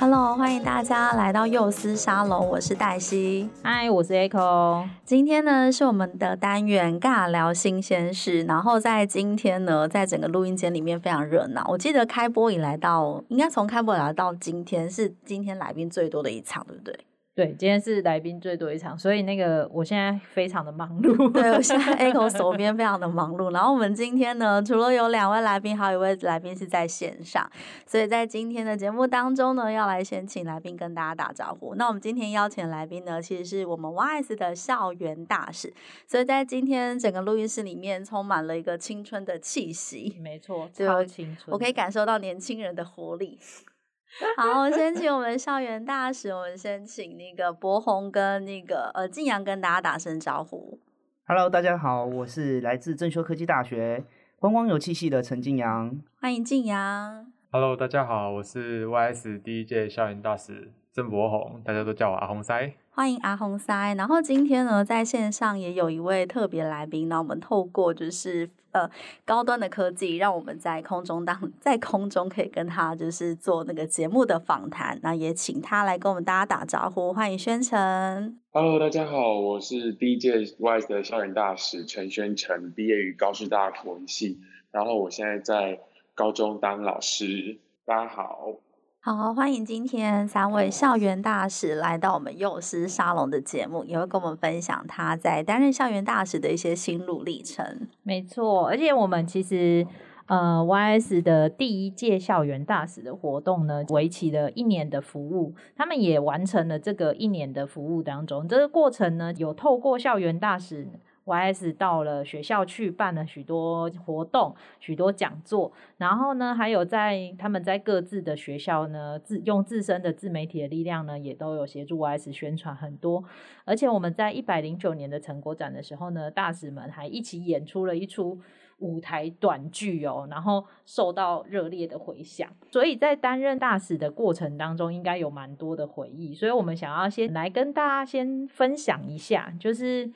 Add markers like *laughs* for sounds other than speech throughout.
Hello，欢迎大家来到幼思沙龙，我是黛西，嗨，我是 Echo。今天呢是我们的单元尬聊新鲜事，然后在今天呢，在整个录音间里面非常热闹。我记得开播以来到，应该从开播以来到今天是今天来宾最多的一场，对不对？对，今天是来宾最多一场，所以那个我现在非常的忙碌。对，我现在 *laughs* Echo 手边非常的忙碌。然后我们今天呢，除了有两位来宾，还有一位来宾是在线上，所以在今天的节目当中呢，要来先请来宾跟大家打招呼。那我们今天邀请的来宾呢，其实是我们 YS 的校园大使，所以在今天整个录音室里面充满了一个青春的气息。没错，超青春，我可以感受到年轻人的活力。好，我先请我们校园大使，我们先请那个柏宏跟那个呃静阳跟大家打声招呼。Hello，大家好，我是来自正修科技大学观光游憩系的陈静阳，欢迎静阳。Hello，大家好，我是 YS 第一届校园大使郑博宏，大家都叫我阿红塞。欢迎阿红塞。然后今天呢，在线上也有一位特别来宾，那我们透过就是。呃，高端的科技让我们在空中当在空中可以跟他就是做那个节目的访谈，那也请他来跟我们大家打招呼，欢迎宣诚。Hello，大家好，我是第一届 WISE 的校园大使陈宣诚，毕业于高师大国文系，然后我现在在高中当老师。大家好。好，欢迎今天三位校园大使来到我们幼师沙龙的节目，也会跟我们分享他在担任校园大使的一些心路历程。没错，而且我们其实呃，YS 的第一届校园大使的活动呢，为期了一年的服务，他们也完成了这个一年的服务当中，这个过程呢，有透过校园大使。YS 到了学校去办了许多活动、许多讲座，然后呢，还有在他们在各自的学校呢，自用自身的自媒体的力量呢，也都有协助 YS 宣传很多。而且我们在一百零九年的成果展的时候呢，大使们还一起演出了一出舞台短剧哦，然后受到热烈的回响。所以在担任大使的过程当中，应该有蛮多的回忆。所以我们想要先来跟大家先分享一下，就是。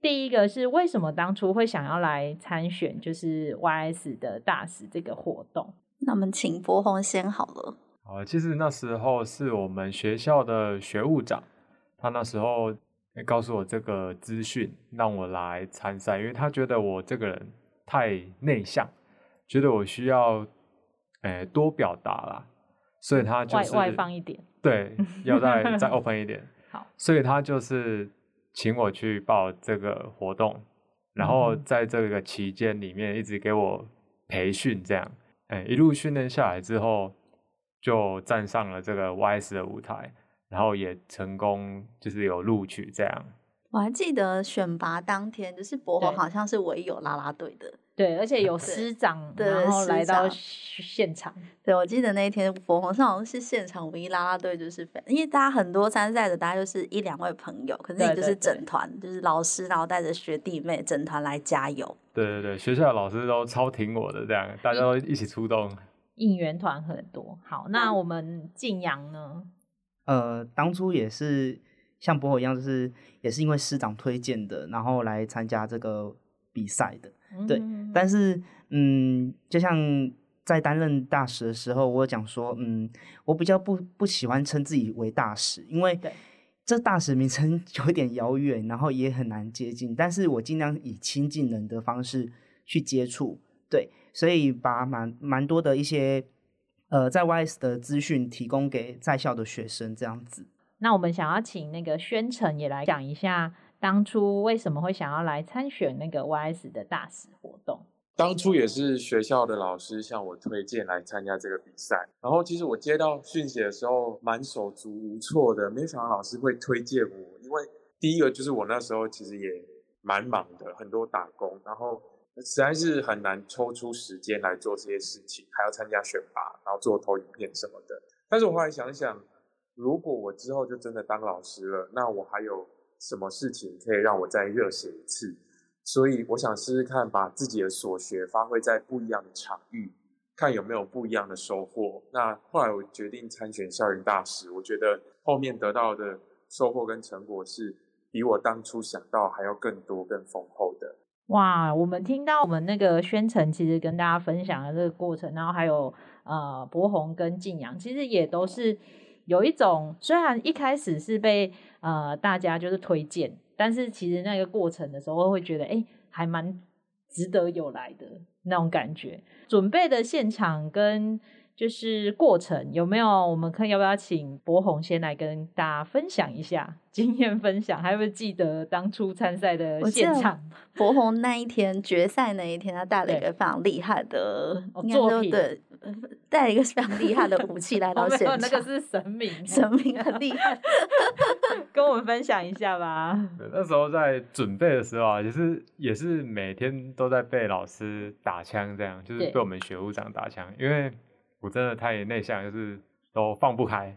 第一个是为什么当初会想要来参选，就是 YS 的大使这个活动。那我们请柏宏先好了。啊，其实那时候是我们学校的学务长，他那时候告诉我这个资讯，让我来参赛，因为他觉得我这个人太内向，觉得我需要、欸、多表达啦，所以他就是外外放一点，对，要再再 *laughs* open 一点。好，所以他就是。请我去报这个活动，然后在这个期间里面一直给我培训，这样，哎，一路训练下来之后，就站上了这个 YS 的舞台，然后也成功就是有录取这样。我还记得选拔当天，就是博宏好像是唯一有啦啦队的。对，而且有师长，然后来到现场。对，我记得那一天佛红上好像是现场唯一啦啦队，就是因为大家很多参赛的，大家就是一两位朋友，可是你就是整团，就是老师，然后带着学弟妹整团来加油。对对对，学校的老师都超挺我的，这样大家都一起出动，应援团很多。好，那我们敬扬呢？呃，当初也是像柏宏一样，就是也是因为师长推荐的，然后来参加这个比赛的。对，但是嗯，就像在担任大使的时候，我讲说，嗯，我比较不不喜欢称自己为大使，因为这大使名称 *laughs* 有点遥远，然后也很难接近。但是我尽量以亲近人的方式去接触，对，所以把蛮蛮多的一些呃在 YS 的资讯提供给在校的学生，这样子。那我们想要请那个宣诚也来讲一下。当初为什么会想要来参选那个 YS 的大使活动？当初也是学校的老师向我推荐来参加这个比赛。然后其实我接到讯息的时候蛮手足无措的，没想到老师会推荐我。因为第一个就是我那时候其实也蛮忙的，很多打工，然后实在是很难抽出时间来做这些事情，还要参加选拔，然后做投影片什么的。但是我后来想想，如果我之后就真的当老师了，那我还有什么事情可以让我再热血一次？所以我想试试看，把自己的所学发挥在不一样的场域，看有没有不一样的收获。那后来我决定参选校园大使，我觉得后面得到的收获跟成果是比我当初想到还要更多、更丰厚的。哇，我们听到我们那个宣城其实跟大家分享的这个过程，然后还有呃柏宏跟晋阳，其实也都是有一种虽然一开始是被呃大家就是推荐，但是其实那个过程的时候会觉得哎还蛮值得有来的那种感觉，准备的现场跟。就是过程有没有？我们看要不要请博宏先来跟大家分享一下经验分享？还有没有记得当初参赛的现场？*laughs* 博宏那一天决赛那一天，他带了一个非常厉害的作品，对，带了一个非常厉害的武器来 *laughs* 到现场。那个是神明，神明很厉害，*laughs* 跟我们分享一下吧。那时候在准备的时候啊，也是也是每天都在被老师打枪，这样就是被我们学务长打枪，因为。我真的太内向，就是都放不开，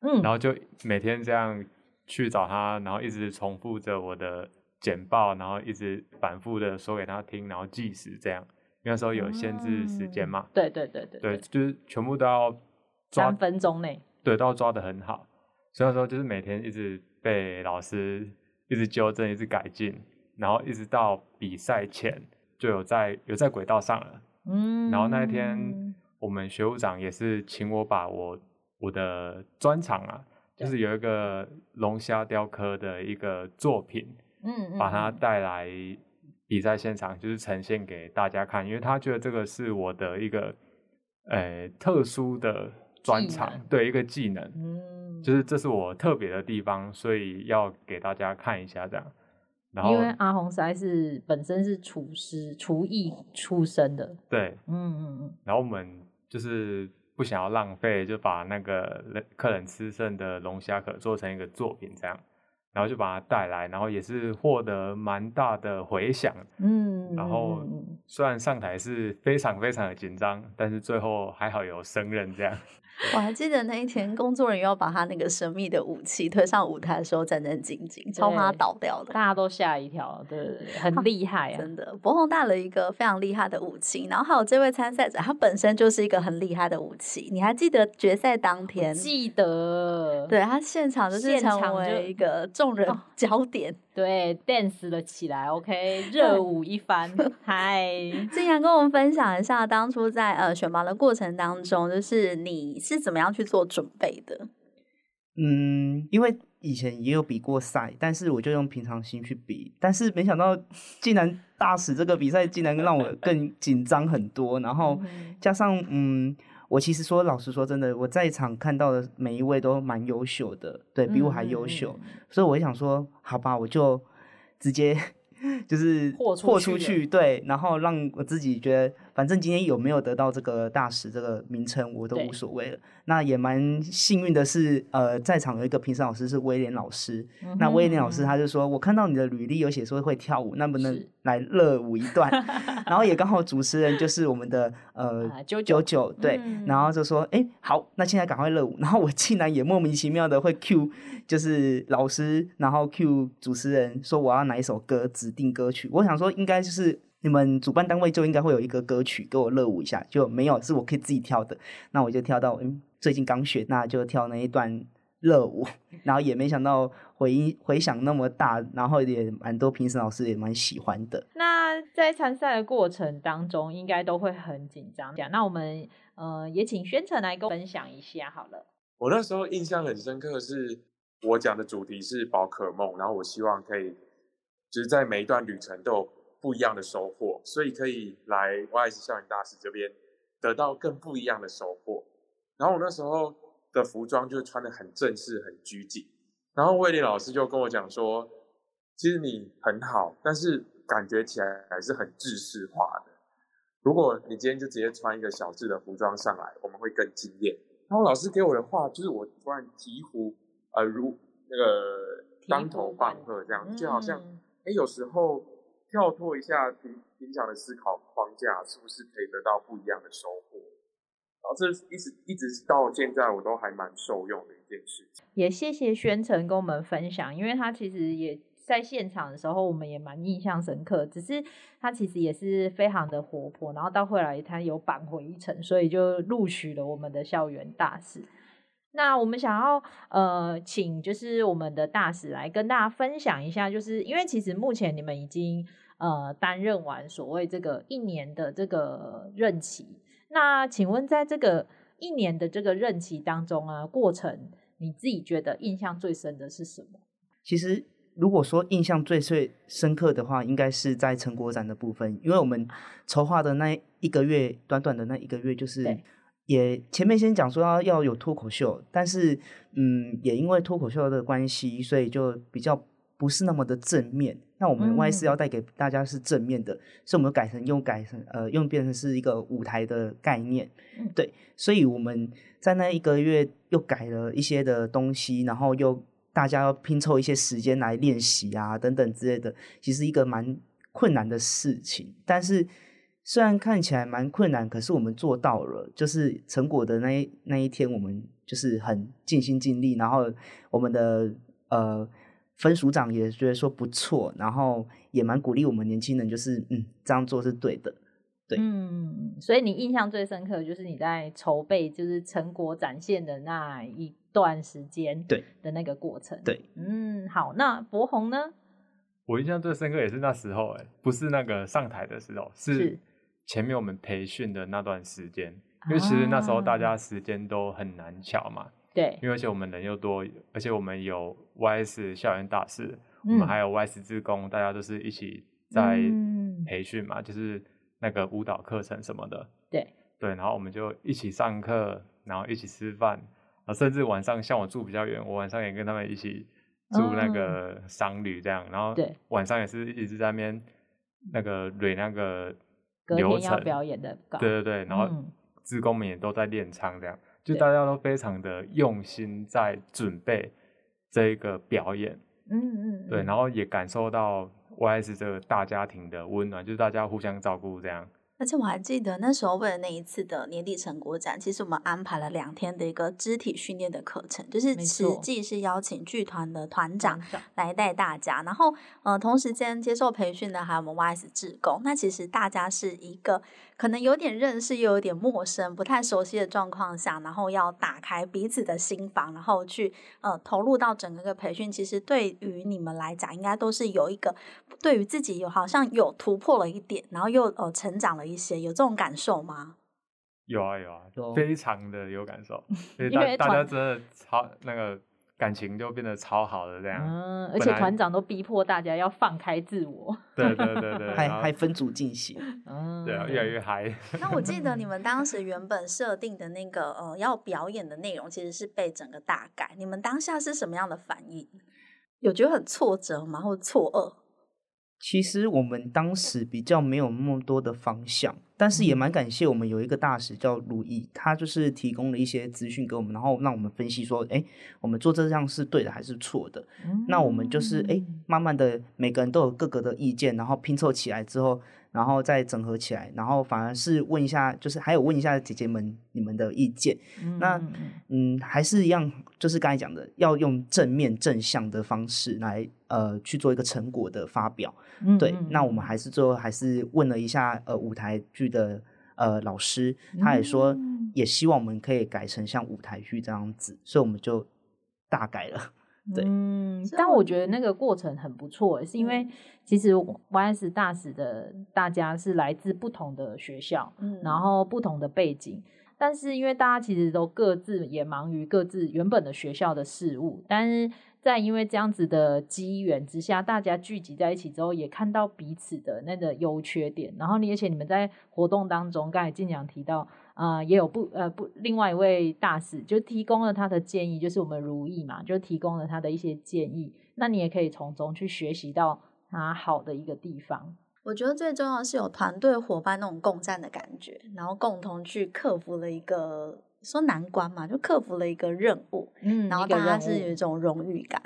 嗯，然后就每天这样去找他，然后一直重复着我的简报，然后一直反复的说给他听，然后计时这样。因为那时候有限制时间嘛，对对对对，对，就是全部都要抓三分钟内，对，都要抓的很好。所以说就是每天一直被老师一直纠正，一直改进，然后一直到比赛前就有在有在轨道上了，嗯，然后那一天。我们学务长也是请我把我我的专长啊，就是有一个龙虾雕刻的一个作品，嗯，把它带来比赛现场，就是呈现给大家看，因为他觉得这个是我的一个，呃，特殊的专长，对，一个技能，嗯，就是这是我特别的地方，所以要给大家看一下这样。然后因为阿红实在是本身是厨师、厨艺出身的，对，嗯嗯嗯，然后我们。就是不想要浪费，就把那个客人吃剩的龙虾壳做成一个作品，这样，然后就把它带来，然后也是获得蛮大的回响。嗯，然后虽然上台是非常非常的紧张，但是最后还好有胜任这样。我还记得那一天，工作人员要把他那个神秘的武器推上舞台的时候，战战兢兢，超怕他倒掉的，大家都吓一跳。对，对，对，很厉害啊，真的。博宏带了一个非常厉害的武器，然后还有这位参赛者，他本身就是一个很厉害的武器。你还记得决赛当天？记得。对，他现场就是成为一个众人焦点。对，dance 了起来，OK，*laughs* 热舞一番。嗨，晋阳跟我们分享一下，当初在呃选拔的过程当中，就是你是怎么样去做准备的？嗯，因为以前也有比过赛，但是我就用平常心去比，但是没想到竟然大使这个比赛竟然让我更紧张很多，然后加上嗯。我其实说，老实说，真的，我在场看到的每一位都蛮优秀的，对，比我还优秀，嗯、所以我想说，好吧，我就直接。*laughs* 就是豁出去，对，然后让我自己觉得，反正今天有没有得到这个大使这个名称，我都无所谓了。那也蛮幸运的是，呃，在场有一个评审老师是威廉老师。嗯、那威廉老师他就说，我看到你的履历有写说会跳舞，能不能来热舞一段？*laughs* 然后也刚好主持人就是我们的呃九九九，对，嗯、然后就说，哎，好，那现在赶快热舞。然后我竟然也莫名其妙的会 cue，就是老师，然后 cue 主持人说我要哪一首歌指定歌曲，我想说应该就是你们主办单位就应该会有一个歌曲给我热舞一下，就没有，是我可以自己跳的。那我就跳到，嗯，最近刚学，那就跳那一段热舞，*laughs* 然后也没想到回音回响那么大，然后也蛮多评审老师也蛮喜欢的。那在参赛的过程当中，应该都会很紧张。讲，那我们呃也请宣城来跟我分享一下好了。我那时候印象很深刻，是我讲的主题是宝可梦，然后我希望可以。就是，在每一段旅程都有不一样的收获，所以可以来 YS 校园大使这边得到更不一样的收获。然后我那时候的服装就穿的很正式、很拘谨。然后威廉老师就跟我讲说：“其实你很好，但是感觉起来还是很制式化的。如果你今天就直接穿一个小致的服装上来，我们会更惊艳。”然后老师给我的话就是我突然醍醐呃如那个当头棒喝这样，就好像。哎，有时候跳脱一下平平常的思考框架，是不是可以得到不一样的收获？然后这一直一直到现在，我都还蛮受用的一件事情。也谢谢宣诚跟我们分享，因为他其实也在现场的时候，我们也蛮印象深刻。只是他其实也是非常的活泼，然后到后来他有扳回一城，所以就录取了我们的校园大使。那我们想要呃，请就是我们的大使来跟大家分享一下，就是因为其实目前你们已经呃担任完所谓这个一年的这个任期，那请问在这个一年的这个任期当中啊，过程你自己觉得印象最深的是什么？其实如果说印象最最深刻的话，应该是在成果展的部分，因为我们筹划的那一个月，短短的那一个月就是。也前面先讲说要要有脱口秀，但是嗯，也因为脱口秀的关系，所以就比较不是那么的正面。那我们 Y4 要带给大家是正面的，嗯、所以我们改成用改成呃用变成是一个舞台的概念，嗯、对。所以我们在那一个月又改了一些的东西，然后又大家要拼凑一些时间来练习啊等等之类的，其实一个蛮困难的事情，但是。虽然看起来蛮困难，可是我们做到了。就是成果的那一那一天，我们就是很尽心尽力。然后我们的呃分署长也觉得说不错，然后也蛮鼓励我们年轻人，就是嗯这样做是对的。对，嗯，所以你印象最深刻的就是你在筹备，就是成果展现的那一段时间，对的那个过程。对，嗯，好，那柏宏呢？我印象最深刻也是那时候，哎，不是那个上台的时候，是。前面我们培训的那段时间，因为其实那时候大家时间都很难巧嘛。对，因为而且我们人又多，而且我们有 YS 校园大使，嗯、我们还有 YS 志工，大家都是一起在培训嘛，嗯、就是那个舞蹈课程什么的。对。对，然后我们就一起上课，然后一起吃饭，啊，甚至晚上像我住比较远，我晚上也跟他们一起住那个商旅这样，然后晚上也是一直在那边那个捋那个。流程要表演的稿，对对对，然后志工们也都在练唱，这样、嗯、就大家都非常的用心在准备这一个表演，嗯嗯，对，然后也感受到 YS 这个大家庭的温暖，就是大家互相照顾这样。而且我还记得那时候为了那一次的年底成果展，其实我们安排了两天的一个肢体训练的课程，就是实际是邀请剧团的团长来带大家，然后呃同时间接受培训的还有我们 YS 志工。那其实大家是一个可能有点认识又有点陌生、不太熟悉的状况下，然后要打开彼此的心房，然后去呃投入到整个个培训。其实对于你们来讲，应该都是有一个对于自己有好像有突破了一点，然后又呃成长了。一些有这种感受吗？有啊有啊，非常的有感受，*laughs* 因为大家真的超那个感情就变得超好的这样，嗯，而且团长都逼迫大家要放开自我，对对对对，*laughs* 还还分组进行，*laughs* 嗯，对啊，越来越嗨。那我记得你们当时原本设定的那个呃要表演的内容，其实是被整个大改，你们当下是什么样的反应？有觉得很挫折吗？或错愕？其实我们当时比较没有那么多的方向，但是也蛮感谢我们有一个大使叫鲁毅，他就是提供了一些资讯给我们，然后让我们分析说，哎，我们做这样是对的还是错的？嗯、那我们就是哎，慢慢的每个人都有各个的意见，然后拼凑起来之后。然后再整合起来，然后反而是问一下，就是还有问一下姐姐们你们的意见。嗯那嗯，还是一样，就是刚才讲的，要用正面正向的方式来呃去做一个成果的发表。嗯、对，那我们还是最后还是问了一下呃舞台剧的呃老师，他也说也希望我们可以改成像舞台剧这样子，所以我们就大改了。对，嗯，但我觉得那个过程很不错，是因为其实 YS 大使的大家是来自不同的学校，嗯，然后不同的背景，但是因为大家其实都各自也忙于各自原本的学校的事务，但是在因为这样子的机缘之下，大家聚集在一起之后，也看到彼此的那个优缺点，然后而且你们在活动当中，刚才晋良提到。啊、呃，也有不呃不，另外一位大使就提供了他的建议，就是我们如意嘛，就提供了他的一些建议。那你也可以从中去学习到他好的一个地方。我觉得最重要是有团队伙伴那种共战的感觉，然后共同去克服了一个说难关嘛，就克服了一个任务。嗯，然后大家是有一种荣誉感。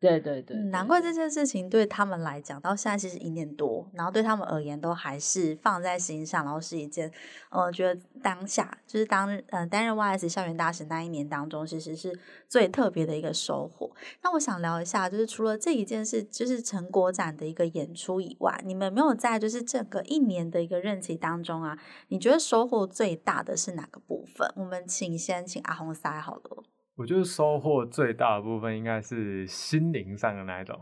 对对对，难怪这件事情对他们来讲，到现在其实一年多，然后对他们而言都还是放在心上，然后是一件，呃，觉得当下就是当呃担任 YS 校园大使那一年当中，其实是最特别的一个收获。那我想聊一下，就是除了这一件事，就是成果展的一个演出以外，你们有没有在就是整个一年的一个任期当中啊，你觉得收获最大的是哪个部分？我们请先请阿红塞好了。我觉得收获最大的部分应该是心灵上的那一种，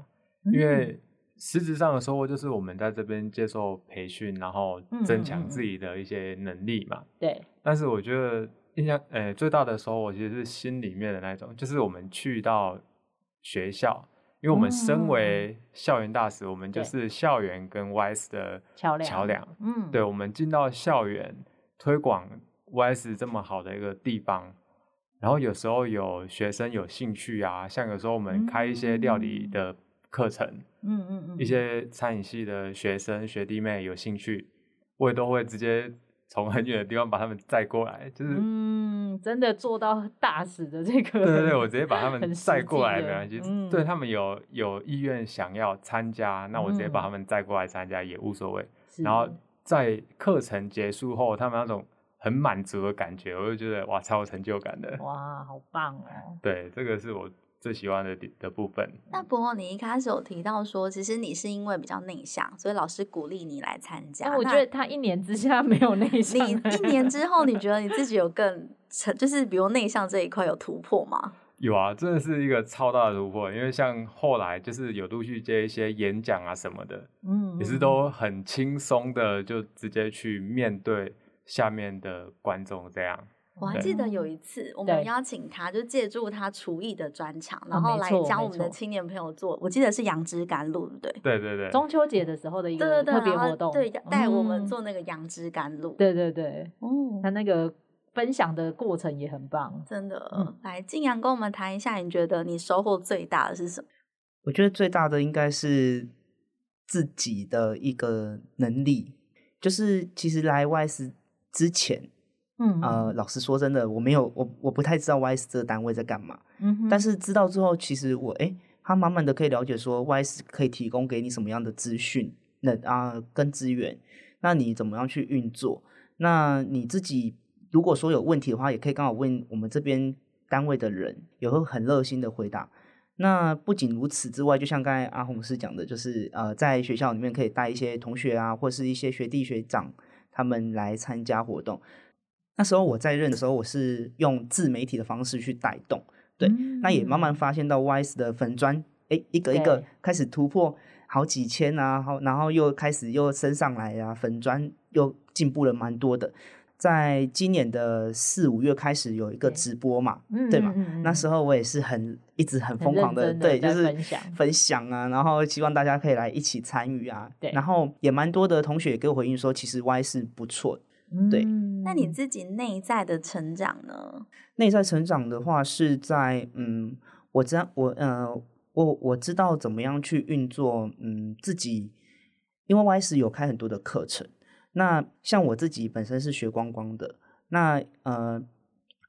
因为实质上的收获就是我们在这边接受培训，然后增强自己的一些能力嘛。对。但是我觉得印象呃最大的收获其实是心里面的那种，就是我们去到学校，因为我们身为校园大使，我们就是校园跟 YS 的桥梁。桥梁。嗯。对，我们进到校园推广 YS 这么好的一个地方。然后有时候有学生有兴趣啊，像有时候我们开一些料理的课程，嗯嗯嗯，一些餐饮系的学生学弟妹有兴趣，我也都会直接从很远的地方把他们载过来，就是嗯，真的做到大使的这个，对对对，我直接把他们载过来没关系，嗯、对他们有有意愿想要参加，那我直接把他们载过来参加也无所谓。然后在课程结束后，他们那种。很满足的感觉，我就觉得哇，超有成就感的。哇，好棒哦！对，这个是我最喜欢的的部分。那不过你一开始有提到说，其实你是因为比较内向，所以老师鼓励你来参加。我觉得他一年之下没有内向。你一年之后，你 *laughs* 觉得你自己有更成，就是比如内向这一块有突破吗？有啊，真的是一个超大的突破。因为像后来就是有陆续接一些演讲啊什么的，嗯，也是都很轻松的，就直接去面对。下面的观众这样，我还记得有一次，我们邀请他，就借助他厨艺的专长，然后来教我们的青年朋友做。我记得是杨枝甘露，对不对？对对对，中秋节的时候的一个特别活动，对，带我们做那个杨枝甘露。对对对，哦，他那个分享的过程也很棒，真的。来，静阳跟我们谈一下，你觉得你收获最大的是什么？我觉得最大的应该是自己的一个能力，就是其实来 YS。之前，嗯，呃，老实说，真的，我没有，我我不太知道 YS 这个单位在干嘛。嗯哼，但是知道之后，其实我，哎，他慢慢的可以了解说，YS 可以提供给你什么样的资讯，那啊，跟资源，那你怎么样去运作？那你自己如果说有问题的话，也可以刚好问我们这边单位的人，也会很热心的回答。那不仅如此之外，就像刚才阿红师讲的，就是呃，在学校里面可以带一些同学啊，或是一些学弟学长。他们来参加活动，那时候我在任的时候，我是用自媒体的方式去带动，对，嗯、那也慢慢发现到 YS 的粉砖，哎，一个一个开始突破好几千啊，后，然后又开始又升上来啊，粉砖又进步了蛮多的。在今年的四五月开始有一个直播嘛，对，对嘛？嗯嗯嗯、那时候我也是很一直很疯狂的，的对，就是分享啊，然后希望大家可以来一起参与啊。对，然后也蛮多的同学也给我回应说，其实 YS 是不错。对，嗯、那你自己内在的成长呢？内在成长的话是在嗯，我知道我呃我我知道怎么样去运作嗯自己，因为 Y 是有开很多的课程。那像我自己本身是学光光的，那呃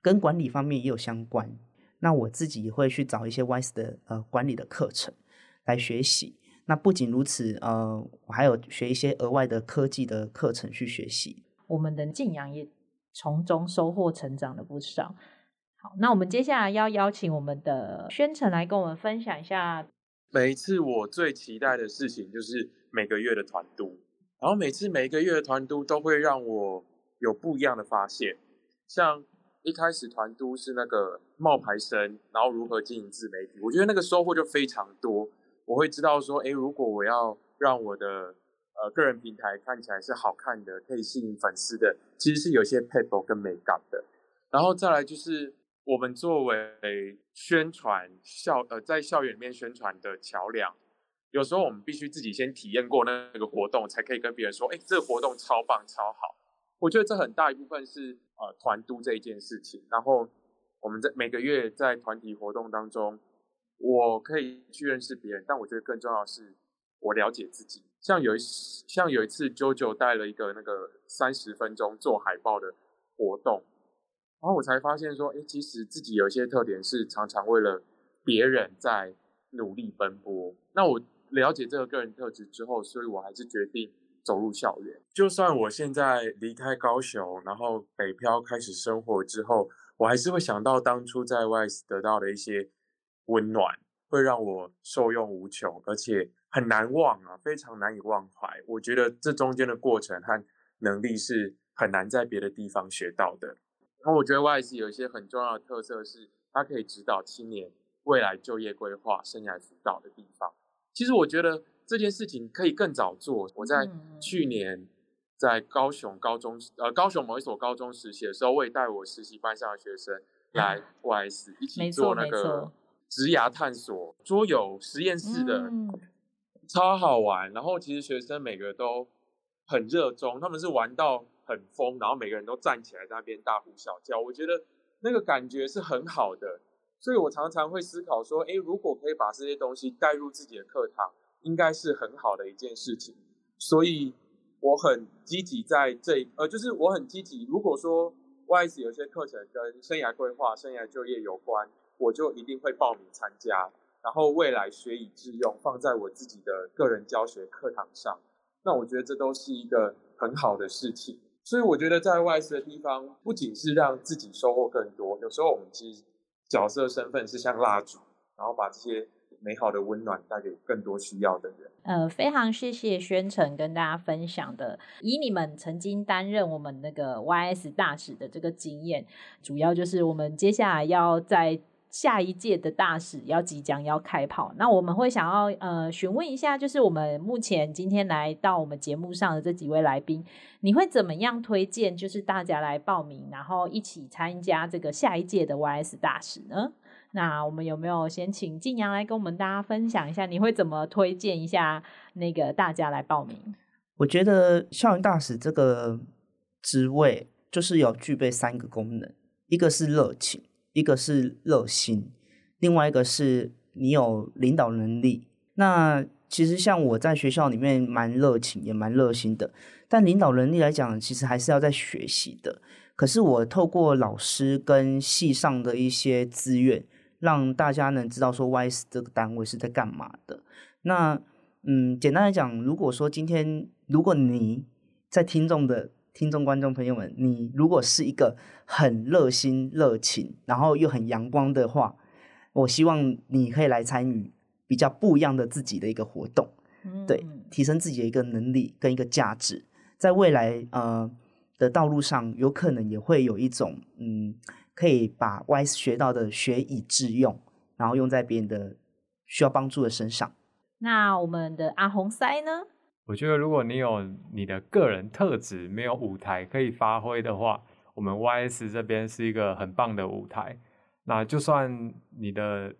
跟管理方面也有相关。那我自己也会去找一些 WISE 的呃管理的课程来学习。那不仅如此，呃，我还有学一些额外的科技的课程去学习。我们的晋阳也从中收获成长了不少。好，那我们接下来要邀请我们的宣城来跟我们分享一下。每一次我最期待的事情就是每个月的团督。然后每次每一个月的团督都会让我有不一样的发现，像一开始团督是那个冒牌生，然后如何经营自媒体，我觉得那个收获就非常多。我会知道说，诶，如果我要让我的呃个人平台看起来是好看的，可以吸引粉丝的，其实是有些 paper 跟美感的。然后再来就是我们作为宣传校呃在校园里面宣传的桥梁。有时候我们必须自己先体验过那个活动，才可以跟别人说：“哎，这个活动超棒、超好。”我觉得这很大一部分是呃团督这一件事情。然后我们在每个月在团体活动当中，我可以去认识别人，但我觉得更重要的是我了解自己。像有一像有一次，JoJo 带了一个那个三十分钟做海报的活动，然后我才发现说：“哎，其实自己有一些特点是常常为了别人在。”努力奔波。那我了解这个个人特质之后，所以我还是决定走入校园。就算我现在离开高雄，然后北漂开始生活之后，我还是会想到当初在 YS 得到的一些温暖，会让我受用无穷，而且很难忘啊，非常难以忘怀。我觉得这中间的过程和能力是很难在别的地方学到的。然后我觉得 YS 有一些很重要的特色是，它可以指导青年未来就业规划、生涯辅导的地方。其实我觉得这件事情可以更早做。我在去年在高雄高中，呃，高雄某一所高中实习的时候，我也带我实习班上的学生 *laughs* 来 YS 一起做那个职涯探索桌游实验室的，超好玩。然后其实学生每个都很热衷，他们是玩到很疯，然后每个人都站起来在那边大呼小叫。我觉得那个感觉是很好的。所以我常常会思考说，诶，如果可以把这些东西带入自己的课堂，应该是很好的一件事情。所以我很积极在这，呃，就是我很积极。如果说 YS 有些课程跟生涯规划、生涯就业有关，我就一定会报名参加，然后未来学以致用，放在我自己的个人教学课堂上。那我觉得这都是一个很好的事情。所以我觉得在 YS 的地方，不仅是让自己收获更多，有时候我们其实。角色身份是像蜡烛，然后把这些美好的温暖带给更多需要的人。呃，非常谢谢宣城跟大家分享的，以你们曾经担任我们那个 YS 大使的这个经验，主要就是我们接下来要在。下一届的大使要即将要开跑，那我们会想要呃询问一下，就是我们目前今天来到我们节目上的这几位来宾，你会怎么样推荐？就是大家来报名，然后一起参加这个下一届的 YS 大使呢？那我们有没有先请晋阳来跟我们大家分享一下，你会怎么推荐一下那个大家来报名？我觉得校园大使这个职位就是有具备三个功能，一个是热情。一个是热心，另外一个是你有领导能力。那其实像我在学校里面蛮热情，也蛮热心的，但领导能力来讲，其实还是要在学习的。可是我透过老师跟系上的一些资源，让大家能知道说 YS 这个单位是在干嘛的。那嗯，简单来讲，如果说今天如果你在听众的。听众、观众朋友们，你如果是一个很热心、热情，然后又很阳光的话，我希望你可以来参与比较不一样的自己的一个活动，嗯、对，提升自己的一个能力跟一个价值，在未来呃的道路上，有可能也会有一种嗯，可以把 YS 学到的学以致用，然后用在别人的需要帮助的身上。那我们的阿红塞呢？我觉得，如果你有你的个人特质，没有舞台可以发挥的话，我们 YS 这边是一个很棒的舞台。那就算你的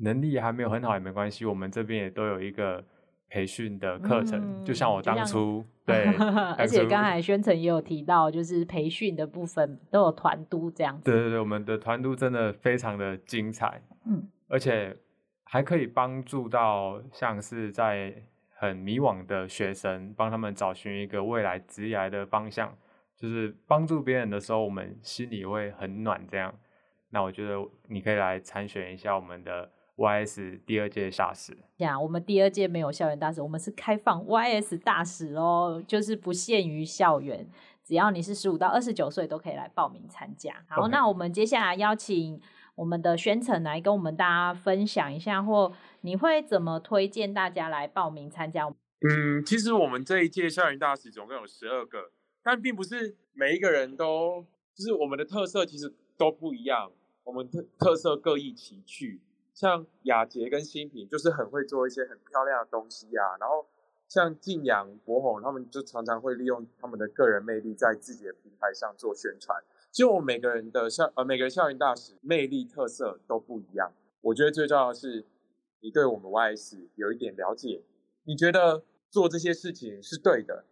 能力还没有很好也没关系，我们这边也都有一个培训的课程。嗯、就像我 *laughs* 当初对，而且刚才宣城也有提到，就是培训的部分都有团督这样子。对对对，我们的团督真的非常的精彩，嗯，而且还可以帮助到像是在。很迷惘的学生，帮他们找寻一个未来职业的方向，就是帮助别人的时候，我们心里会很暖。这样，那我觉得你可以来参选一下我们的 YS 第二届大使。呀，我们第二届没有校园大使，我们是开放 YS 大使哦，就是不限于校园，只要你是十五到二十九岁都可以来报名参加。好.那我们接下来邀请。我们的宣城来跟我们大家分享一下，或你会怎么推荐大家来报名参加？嗯，其实我们这一届校园大使总共有十二个，但并不是每一个人都，就是我们的特色其实都不一样，我们特特色各异其趣。像雅洁跟新品就是很会做一些很漂亮的东西啊，然后像晋阳、博宏他们就常常会利用他们的个人魅力在自己的平台上做宣传。就每个人的校呃，每个人校园大使魅力特色都不一样。我觉得最重要的是，你对我们 YS 有一点了解，你觉得做这些事情是对的，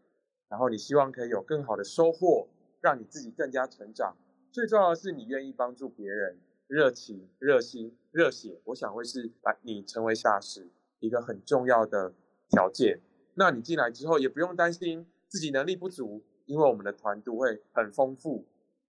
然后你希望可以有更好的收获，让你自己更加成长。最重要的是，你愿意帮助别人，热情、热心、热血，我想会是把你成为大使一个很重要的条件。那你进来之后，也不用担心自己能力不足，因为我们的团队会很丰富。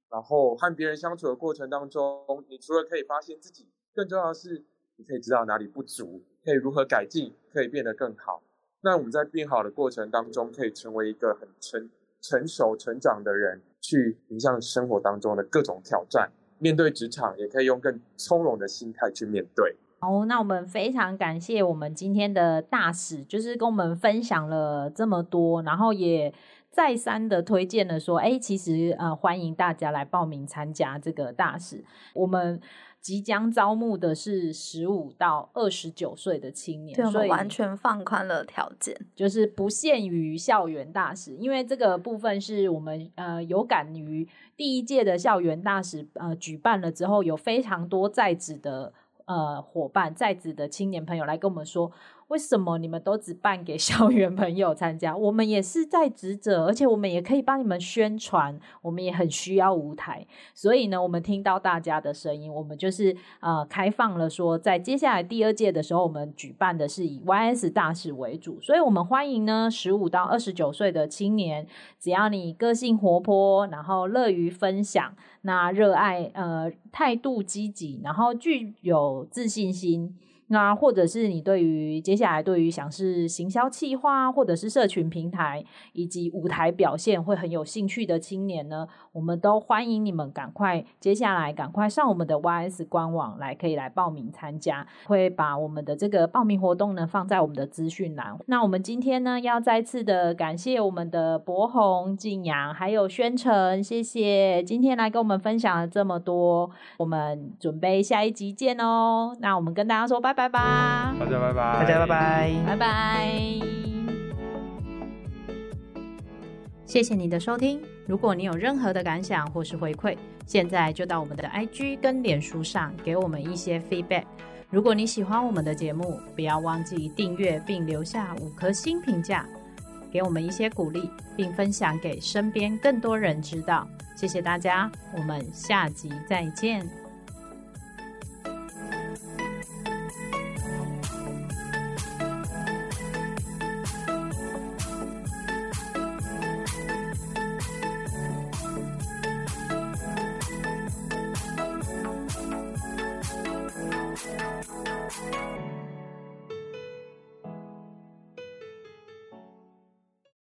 然后和别人相处的过程当中，你除了可以发现自己，更重要的是你可以知道哪里不足，可以如何改进，可以变得更好。那我们在变好的过程当中，可以成为一个很成成熟、成长的人，去迎向生活当中的各种挑战。面对职场，也可以用更从容的心态去面对。好，那我们非常感谢我们今天的大使，就是跟我们分享了这么多，然后也再三的推荐了说，哎，其实呃，欢迎大家来报名参加这个大使。我们即将招募的是十五到二十九岁的青年，对，所以完全放宽了条件，就是不限于校园大使，因为这个部分是我们呃有感于第一届的校园大使呃举办了之后，有非常多在职的。呃，伙伴在职的青年朋友来跟我们说。为什么你们都只办给 *laughs* 校园朋友参加？我们也是在职者，而且我们也可以帮你们宣传，我们也很需要舞台。所以呢，我们听到大家的声音，我们就是呃开放了说，在接下来第二届的时候，我们举办的是以 YS 大使为主，所以我们欢迎呢十五到二十九岁的青年，只要你个性活泼，然后乐于分享，那热爱呃态度积极，然后具有自信心。那或者是你对于接下来对于想是行销企划，或者是社群平台以及舞台表现会很有兴趣的青年呢，我们都欢迎你们赶快接下来赶快上我们的 YS 官网来，可以来报名参加，会把我们的这个报名活动呢放在我们的资讯栏。那我们今天呢要再次的感谢我们的柏宏、敬洋还有宣诚，谢谢今天来跟我们分享了这么多，我们准备下一集见哦。那我们跟大家说拜。拜拜，大家拜拜，大家拜拜，拜拜。谢谢你的收听。如果你有任何的感想或是回馈，现在就到我们的 IG 跟脸书上给我们一些 feedback。如果你喜欢我们的节目，不要忘记订阅并留下五颗星评价，给我们一些鼓励，并分享给身边更多人知道。谢谢大家，我们下集再见。